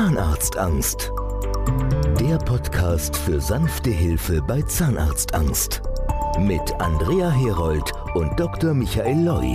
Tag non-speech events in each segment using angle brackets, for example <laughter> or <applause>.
Zahnarztangst. Der Podcast für sanfte Hilfe bei Zahnarztangst. Mit Andrea Herold und Dr. Michael Loi.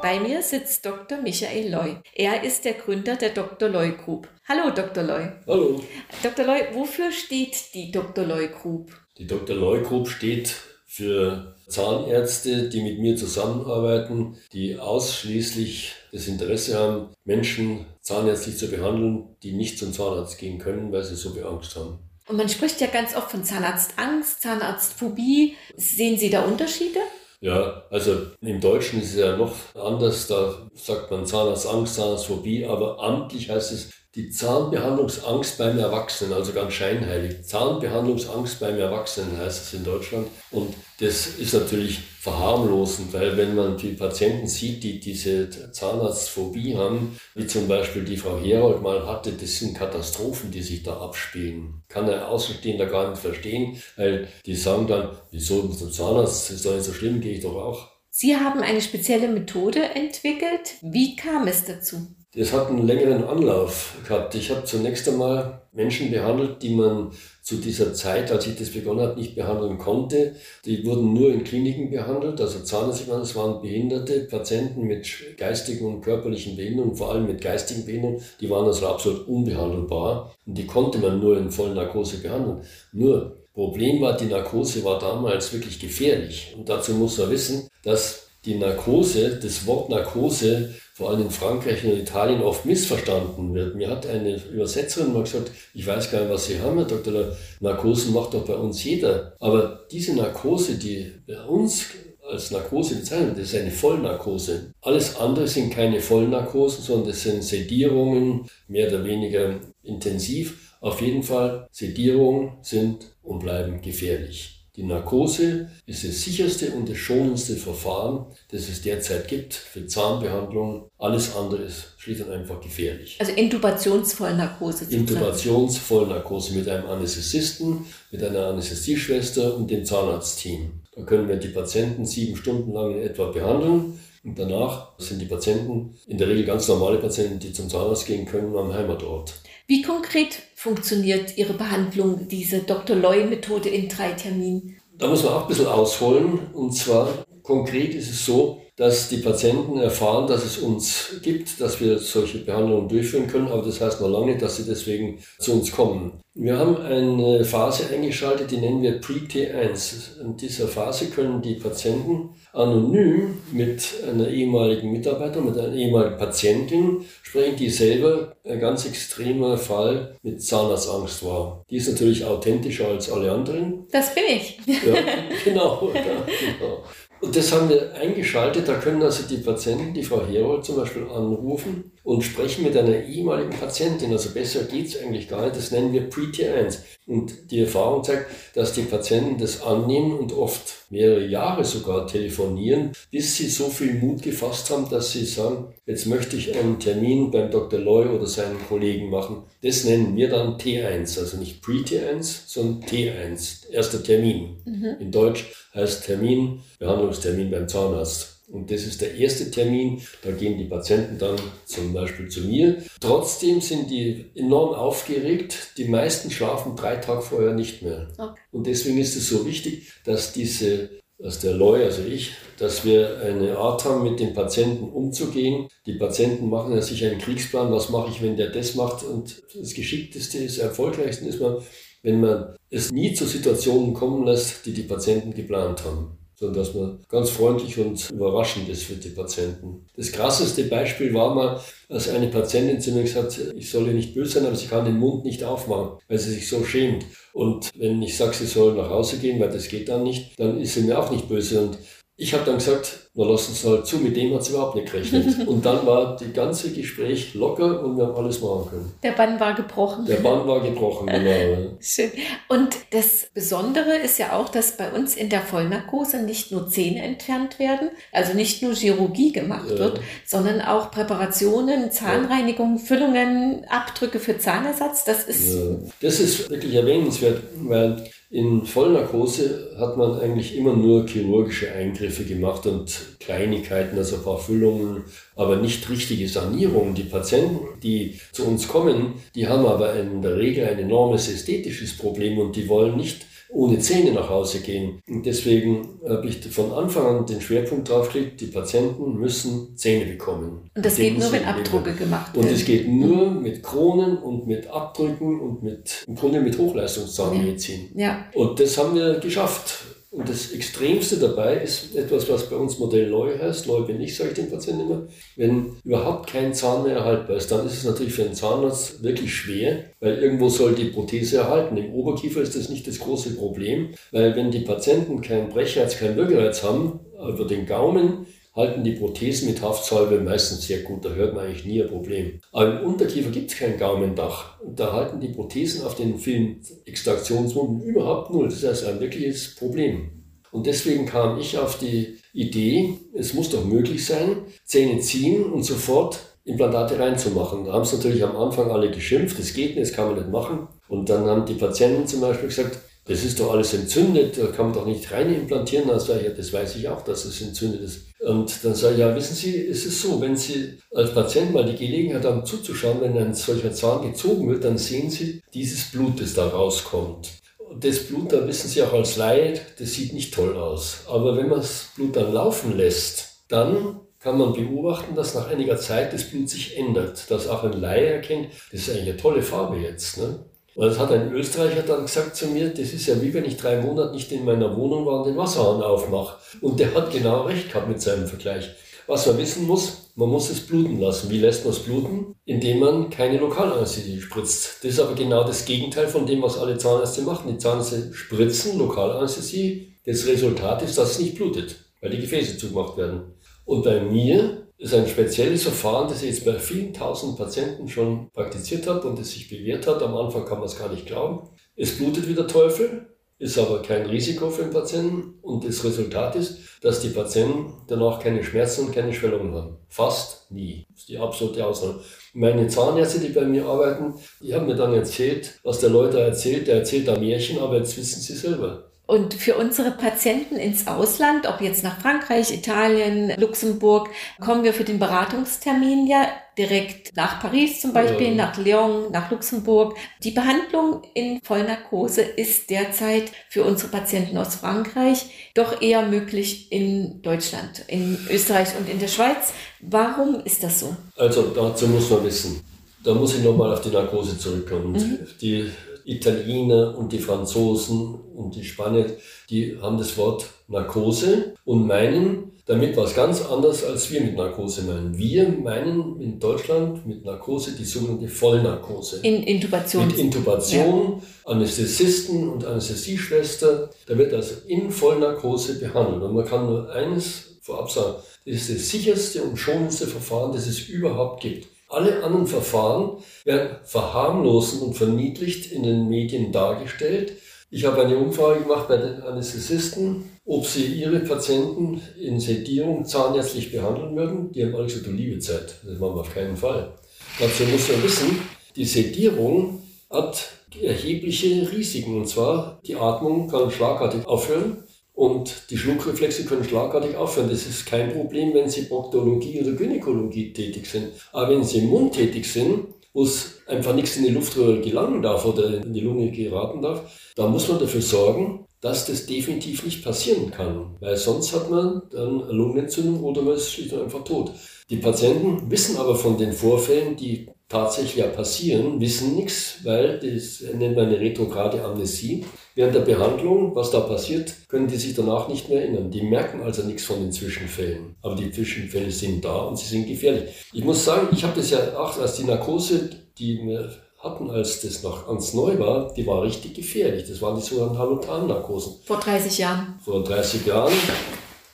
Bei mir sitzt Dr. Michael Loi. Er ist der Gründer der Dr. Loi Group. Hallo, Dr. Loi. Hallo. Dr. Loi, wofür steht die Dr. Loi Group? Die Dr. Loi Group steht für Zahnärzte, die mit mir zusammenarbeiten, die ausschließlich das Interesse haben, Menschen zahnärztlich zu behandeln, die nicht zum Zahnarzt gehen können, weil sie so Angst haben. Und man spricht ja ganz oft von Zahnarztangst, Zahnarztphobie. Sehen Sie da Unterschiede? Ja, also im Deutschen ist es ja noch anders. Da sagt man Zahnarztangst, Zahnarztphobie, aber amtlich heißt es die Zahnbehandlungsangst beim Erwachsenen, also ganz scheinheilig. Zahnbehandlungsangst beim Erwachsenen heißt es in Deutschland. Und das ist natürlich verharmlosend, weil wenn man die Patienten sieht, die diese Zahnarztphobie haben, wie zum Beispiel die Frau Herold mal hatte, das sind Katastrophen, die sich da abspielen. Kann ein Außenstehender gar nicht verstehen, weil die sagen dann, wieso zum Zahnarzt, ist doch nicht so schlimm, gehe ich doch auch. Sie haben eine spezielle Methode entwickelt. Wie kam es dazu? Das hat einen längeren Anlauf gehabt. Ich habe zunächst einmal Menschen behandelt, die man zu dieser Zeit, als ich das begonnen habe, nicht behandeln konnte. Die wurden nur in Kliniken behandelt, also Zahnärzte, das waren behinderte Patienten mit geistigen und körperlichen Behinderungen, vor allem mit geistigen Behinderungen, die waren also absolut unbehandelbar und die konnte man nur in Vollnarkose behandeln. Nur Problem war, die Narkose war damals wirklich gefährlich. Und dazu muss man wissen, dass die Narkose, das Wort Narkose vor allem in Frankreich und Italien oft missverstanden wird. Mir hat eine Übersetzerin mal gesagt, ich weiß gar nicht, was Sie haben, Herr Dr. Narkosen macht doch bei uns jeder. Aber diese Narkose, die bei uns als Narkose bezeichnet, das ist eine Vollnarkose. Alles andere sind keine Vollnarkosen, sondern das sind Sedierungen, mehr oder weniger intensiv. Auf jeden Fall, Sedierungen sind und bleiben gefährlich. Die Narkose ist das sicherste und das schonendste Verfahren, das es derzeit gibt für Zahnbehandlung. Alles andere ist schlicht und einfach gefährlich. Also Intubationsvollnarkose. Intubationsvollnarkose mit einem Anästhesisten, mit einer Anästhesieschwester und dem Zahnarztteam. Da können wir die Patienten sieben Stunden lang in etwa behandeln. Und danach sind die Patienten in der Regel ganz normale Patienten, die zum Zahnarzt gehen können am Heimatort. Wie konkret funktioniert Ihre Behandlung, diese Dr. Loy-Methode in drei Terminen? Da muss man auch ein bisschen ausholen. Und zwar konkret ist es so, dass die Patienten erfahren, dass es uns gibt, dass wir solche Behandlungen durchführen können, aber das heißt noch lange nicht, dass sie deswegen zu uns kommen. Wir haben eine Phase eingeschaltet, die nennen wir Pre-T1. In dieser Phase können die Patienten anonym mit einer ehemaligen Mitarbeiterin, mit einer ehemaligen Patientin sprechen, die selber ein ganz extremer Fall mit Zahnarztangst war. Die ist natürlich authentischer als alle anderen. Das bin ich. Ja, genau, <laughs> ja, genau. Und das haben wir eingeschaltet. Da können also die Patienten, die Frau Herold zum Beispiel, anrufen und sprechen mit einer ehemaligen Patientin. Also besser geht es eigentlich gar nicht. Das nennen wir Pre-T1. Und die Erfahrung zeigt, dass die Patienten das annehmen und oft mehrere Jahre sogar telefonieren, bis sie so viel Mut gefasst haben, dass sie sagen, jetzt möchte ich einen Termin beim Dr. Loy oder seinen Kollegen machen. Das nennen wir dann T1, also nicht Pre-T1, sondern T1, erster Termin. Mhm. In Deutsch heißt Termin, Behandlungstermin beim Zahnarzt. Und das ist der erste Termin. Da gehen die Patienten dann zum Beispiel zu mir. Trotzdem sind die enorm aufgeregt. Die meisten schlafen drei Tage vorher nicht mehr. Okay. Und deswegen ist es so wichtig, dass diese dass der Loy, also ich, dass wir eine Art haben, mit den Patienten umzugehen. Die Patienten machen ja sich einen Kriegsplan, was mache ich, wenn der das macht. Und das Geschickteste, das Erfolgreichste ist man, wenn man es nie zu Situationen kommen lässt, die die Patienten geplant haben sondern dass man ganz freundlich und überraschend ist für die Patienten. Das krasseste Beispiel war mal, als eine Patientin zu mir gesagt hat, ich soll ihr nicht böse sein, aber sie kann den Mund nicht aufmachen, weil sie sich so schämt. Und wenn ich sage, sie soll nach Hause gehen, weil das geht dann nicht, dann ist sie mir auch nicht böse. Und ich habe dann gesagt, na lass uns halt zu, mit dem hat sie überhaupt nicht gerechnet. <laughs> Und dann war das ganze Gespräch locker und wir haben alles machen können. Der Bann war gebrochen. Der Bann war gebrochen, genau. <laughs> Schön. Und das Besondere ist ja auch, dass bei uns in der Vollnarkose nicht nur Zähne entfernt werden, also nicht nur Chirurgie gemacht ja. wird, sondern auch Präparationen, Zahnreinigung, ja. Füllungen, Abdrücke für Zahnersatz. Das ist, ja. das ist wirklich erwähnenswert, weil In Vollnarkose hat man eigentlich immer nur chirurgische Eingriffe gemacht und Kleinigkeiten, also ein paar Füllungen, aber nicht richtige Sanierungen. Die Patienten, die zu uns kommen, die haben aber in der Regel ein enormes ästhetisches Problem und die wollen nicht ohne Zähne nach Hause gehen. Und deswegen habe ich von Anfang an den Schwerpunkt drauf gelegt, die Patienten müssen Zähne bekommen. Und das geht nur, wenn Abdrücke gemacht werden. Und es geht nur mit Kronen und mit Abdrücken und mit, im Grunde mit Hochleistungszahnmedizin. Ja. ja. Und das haben wir geschafft. Und das Extremste dabei ist etwas, was bei uns Modell Leu heißt. Leu bin ich, sage ich den Patienten immer. Wenn überhaupt kein Zahn mehr erhaltbar ist, dann ist es natürlich für einen Zahnarzt wirklich schwer, weil irgendwo soll die Prothese erhalten. Im Oberkiefer ist das nicht das große Problem, weil wenn die Patienten keinen Brechreiz, keinen Würgereiz haben, über den Gaumen, halten die Prothesen mit Haftsalbe meistens sehr gut. Da hört man eigentlich nie ein Problem. Aber im Unterkiefer gibt es kein Gaumendach. Und da halten die Prothesen auf den vielen Extraktionswunden überhaupt null. Das heißt ein wirkliches Problem. Und deswegen kam ich auf die Idee, es muss doch möglich sein, Zähne ziehen und sofort Implantate reinzumachen. Da haben es natürlich am Anfang alle geschimpft, das geht nicht, das kann man nicht machen. Und dann haben die Patienten zum Beispiel gesagt, das ist doch alles entzündet, da kann man doch nicht rein implantieren. Dann sage ich, ja, das weiß ich auch, dass es entzündet ist. Und dann sage ich, ja, wissen Sie, ist es so, wenn Sie als Patient mal die Gelegenheit haben zuzuschauen, wenn ein solcher Zahn gezogen wird, dann sehen Sie dieses Blut, das da rauskommt. Und das Blut, da wissen Sie auch als Laie, das sieht nicht toll aus. Aber wenn man das Blut dann laufen lässt, dann kann man beobachten, dass nach einiger Zeit das Blut sich ändert. Dass auch ein Laie erkennt, das ist eigentlich eine tolle Farbe jetzt. Ne? Und das hat ein Österreicher dann gesagt zu mir, das ist ja wie wenn ich drei Monate nicht in meiner Wohnung war und den Wasserhahn aufmache. Und der hat genau recht gehabt mit seinem Vergleich. Was man wissen muss, man muss es bluten lassen. Wie lässt man es bluten? Indem man keine Lokalanästhesie spritzt. Das ist aber genau das Gegenteil von dem, was alle Zahnärzte machen. Die Zahnärzte spritzen Lokalanästhesie. Das Resultat ist, dass es nicht blutet, weil die Gefäße zugemacht werden. Und bei mir ist ein spezielles Verfahren, das ich jetzt bei vielen tausend Patienten schon praktiziert habe und das sich bewährt hat. Am Anfang kann man es gar nicht glauben. Es blutet wie der Teufel, ist aber kein Risiko für den Patienten und das Resultat ist, dass die Patienten danach keine Schmerzen und keine Schwellungen haben. Fast nie. Das ist die absolute Ausnahme. Meine Zahnärzte, die bei mir arbeiten, die haben mir dann erzählt, was der Leute erzählt. Der erzählt da Märchen, aber jetzt wissen sie selber. Und für unsere Patienten ins Ausland, ob jetzt nach Frankreich, Italien, Luxemburg, kommen wir für den Beratungstermin ja direkt nach Paris zum Beispiel, ja. nach Lyon, nach Luxemburg. Die Behandlung in Vollnarkose ist derzeit für unsere Patienten aus Frankreich doch eher möglich in Deutschland, in Österreich und in der Schweiz. Warum ist das so? Also dazu muss man wissen, da muss ich nochmal auf die Narkose zurückkommen. Mhm. Die Italiener und die Franzosen und die Spanier, die haben das Wort Narkose und meinen damit was ganz anderes, als wir mit Narkose meinen. Wir meinen in Deutschland mit Narkose die sogenannte Vollnarkose. In Intubation. Mit Intubation, ja. Anästhesisten und Anästhesieschwester. Da wird also in Vollnarkose behandelt. Und man kann nur eines vorab sagen, das ist das sicherste und schonendste Verfahren, das es überhaupt gibt. Alle anderen Verfahren werden verharmlosen und verniedlicht in den Medien dargestellt. Ich habe eine Umfrage gemacht bei den Anästhesisten, ob sie ihre Patienten in Sedierung zahnärztlich behandeln würden. Die haben alle gesagt, du liebe Zeit, das machen wir auf keinen Fall. Dazu muss man wissen, die Sedierung hat erhebliche Risiken. Und zwar, die Atmung kann schlagartig aufhören. Und die Schluckreflexe können schlagartig aufhören. Das ist kein Problem, wenn Sie Proktologie oder Gynäkologie tätig sind. Aber wenn Sie im Mund tätig sind, wo es einfach nichts in die Luftröhre gelangen darf oder in die Lunge geraten darf, da muss man dafür sorgen, dass das definitiv nicht passieren kann. Weil sonst hat man dann Lungenentzündung oder man ist schlicht und einfach tot. Die Patienten wissen aber von den Vorfällen, die tatsächlich ja passieren, wissen nichts, weil das nennt man eine retrograde Amnesie. Während der Behandlung, was da passiert, können die sich danach nicht mehr erinnern. Die merken also nichts von den Zwischenfällen. Aber die Zwischenfälle sind da und sie sind gefährlich. Ich muss sagen, ich habe das ja auch als die Narkose, die wir hatten, als das noch ganz neu war, die war richtig gefährlich. Das waren die sogenannten Halotan-Narkosen. Vor 30 Jahren. Vor 30 Jahren.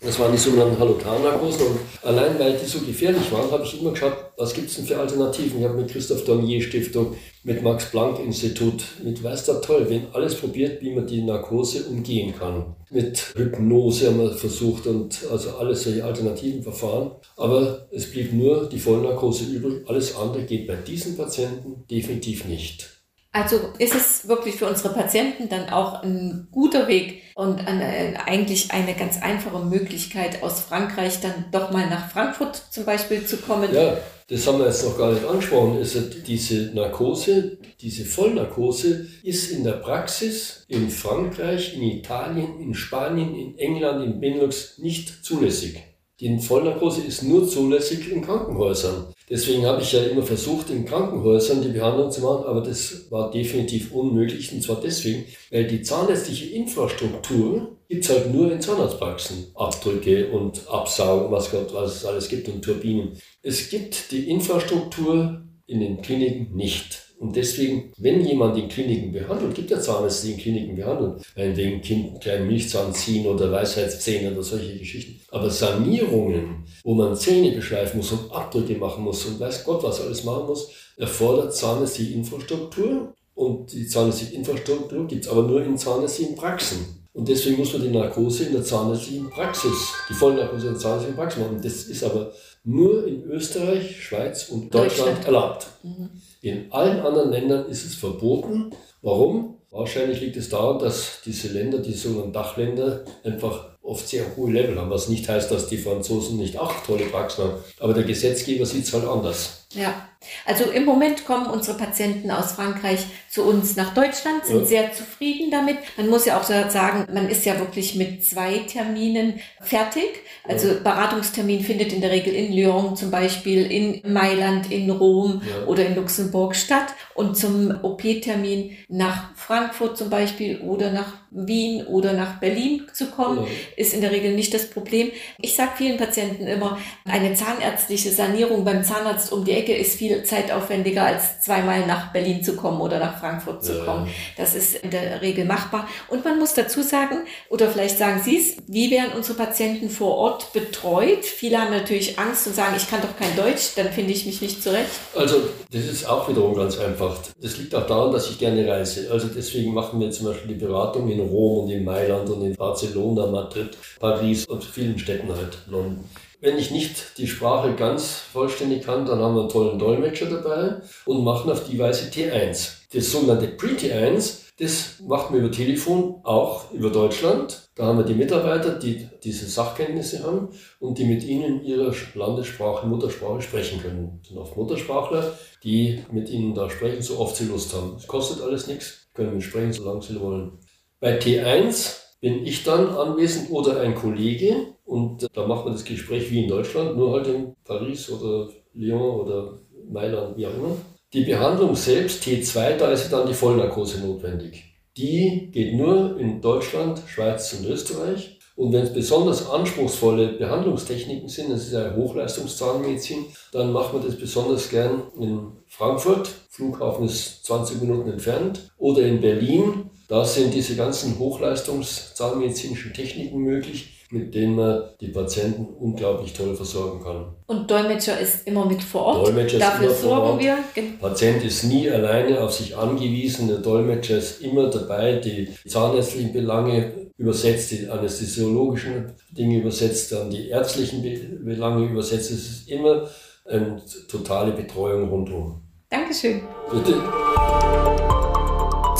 Das waren die sogenannten Halotan-Narkosen. Und allein weil die so gefährlich waren, habe ich immer geschaut, was gibt es denn für Alternativen. Ich habe mit Christoph Dornier Stiftung, mit Max Planck Institut, mit weiß der toll, wen alles probiert, wie man die Narkose umgehen kann. Mit Hypnose haben wir versucht und also alles solche alternativen Verfahren. Aber es blieb nur die Vollnarkose übrig. Alles andere geht bei diesen Patienten definitiv nicht. Also ist es wirklich für unsere Patienten dann auch ein guter Weg und eine, eigentlich eine ganz einfache Möglichkeit aus Frankreich dann doch mal nach Frankfurt zum Beispiel zu kommen. Ja, das haben wir jetzt noch gar nicht angesprochen. Also diese Narkose, diese Vollnarkose ist in der Praxis in Frankreich, in Italien, in Spanien, in England, in Benelux nicht zulässig. Die Vollnarkose ist nur zulässig in Krankenhäusern. Deswegen habe ich ja immer versucht, in Krankenhäusern die Behandlung zu machen, aber das war definitiv unmöglich. Und zwar deswegen, weil die zahnärztliche Infrastruktur gibt es halt nur in Zahnarztpraxen. Abdrücke und Absaugen, was, was es alles gibt und Turbinen. Es gibt die Infrastruktur in den Kliniken nicht. Und deswegen, wenn jemand in Kliniken behandelt, gibt ja Zahnärzte, die in Kliniken behandeln, wegen Kind kleinen Milchzahn ziehen oder Weisheitszähne oder solche Geschichten. Aber Sanierungen, wo man Zähne beschleifen muss und Abdrücke machen muss und weiß Gott, was alles machen muss, erfordert zahnärztliche Infrastruktur. Und die zahnärztliche Infrastruktur gibt es aber nur in zahnärztlichen Praxen. Und deswegen muss man die Narkose in der zahnärztlichen Praxis, die Vollnarkose in der zahnärztlichen Praxis machen. Das ist aber nur in Österreich, Schweiz und Deutschland, Deutschland. erlaubt. Mhm. In allen anderen Ländern ist es verboten. Warum? Wahrscheinlich liegt es daran, dass diese Länder, die sogenannten Dachländer, einfach oft sehr hohe Level haben, was nicht heißt, dass die Franzosen nicht auch tolle Praxen haben. Aber der Gesetzgeber sieht es halt anders. Ja, also im Moment kommen unsere Patienten aus Frankreich zu uns nach Deutschland, sind ja. sehr zufrieden damit. Man muss ja auch sagen, man ist ja wirklich mit zwei Terminen fertig. Also ja. Beratungstermin findet in der Regel in Lyon zum Beispiel, in Mailand, in Rom ja. oder in Luxemburg statt. Und zum OP-Termin nach Frankfurt zum Beispiel oder nach Wien oder nach Berlin zu kommen, ist in der Regel nicht das Problem. Ich sage vielen Patienten immer, eine zahnärztliche Sanierung beim Zahnarzt um die Ecke ist viel zeitaufwendiger, als zweimal nach Berlin zu kommen oder nach Frankfurt zu kommen. Das ist in der Regel machbar. Und man muss dazu sagen, oder vielleicht sagen Sie es, wie werden unsere Patienten vor Ort betreut? Viele haben natürlich Angst und sagen, ich kann doch kein Deutsch, dann finde ich mich nicht zurecht. Also das ist auch wiederum ganz einfach. Das liegt auch daran, dass ich gerne reise. Also deswegen machen wir zum Beispiel die Beratung in Rom und in Mailand und in Barcelona, Madrid, Paris und vielen Städten halt, London. Wenn ich nicht die Sprache ganz vollständig kann, dann haben wir einen tollen Dolmetscher dabei und machen auf die Weise T1. Das sogenannte Pre-T1, das macht man über Telefon, auch über Deutschland. Da haben wir die Mitarbeiter, die diese Sachkenntnisse haben und die mit ihnen ihre Landessprache, Muttersprache sprechen können. Das sind oft Muttersprachler, die mit ihnen da sprechen, so oft sie Lust haben. Es kostet alles nichts, können sprechen, solange sie wollen. Bei T1 bin ich dann anwesend oder ein Kollege und da macht man das Gespräch wie in Deutschland, nur halt in Paris oder Lyon oder Mailand, wie auch immer. Die Behandlung selbst, T2, da ist dann die Vollnarkose notwendig. Die geht nur in Deutschland, Schweiz und Österreich. Und wenn es besonders anspruchsvolle Behandlungstechniken sind, das ist ja Hochleistungszahnmedizin, dann macht man das besonders gern in Frankfurt, Flughafen ist 20 Minuten entfernt, oder in Berlin, da sind diese ganzen Hochleistungszahnmedizinischen Techniken möglich, mit denen man die Patienten unglaublich toll versorgen kann. Und Dolmetscher ist immer mit vor Ort. Dolmetscher Dafür ist immer sorgen wir. Patient ist nie alleine auf sich angewiesen. Der Dolmetscher ist immer dabei, die zahnärztlichen Belange übersetzt, die anästhesiologischen Dinge übersetzt, dann die ärztlichen Belange übersetzt. Es ist immer eine totale Betreuung rundum. Dankeschön. Bitte.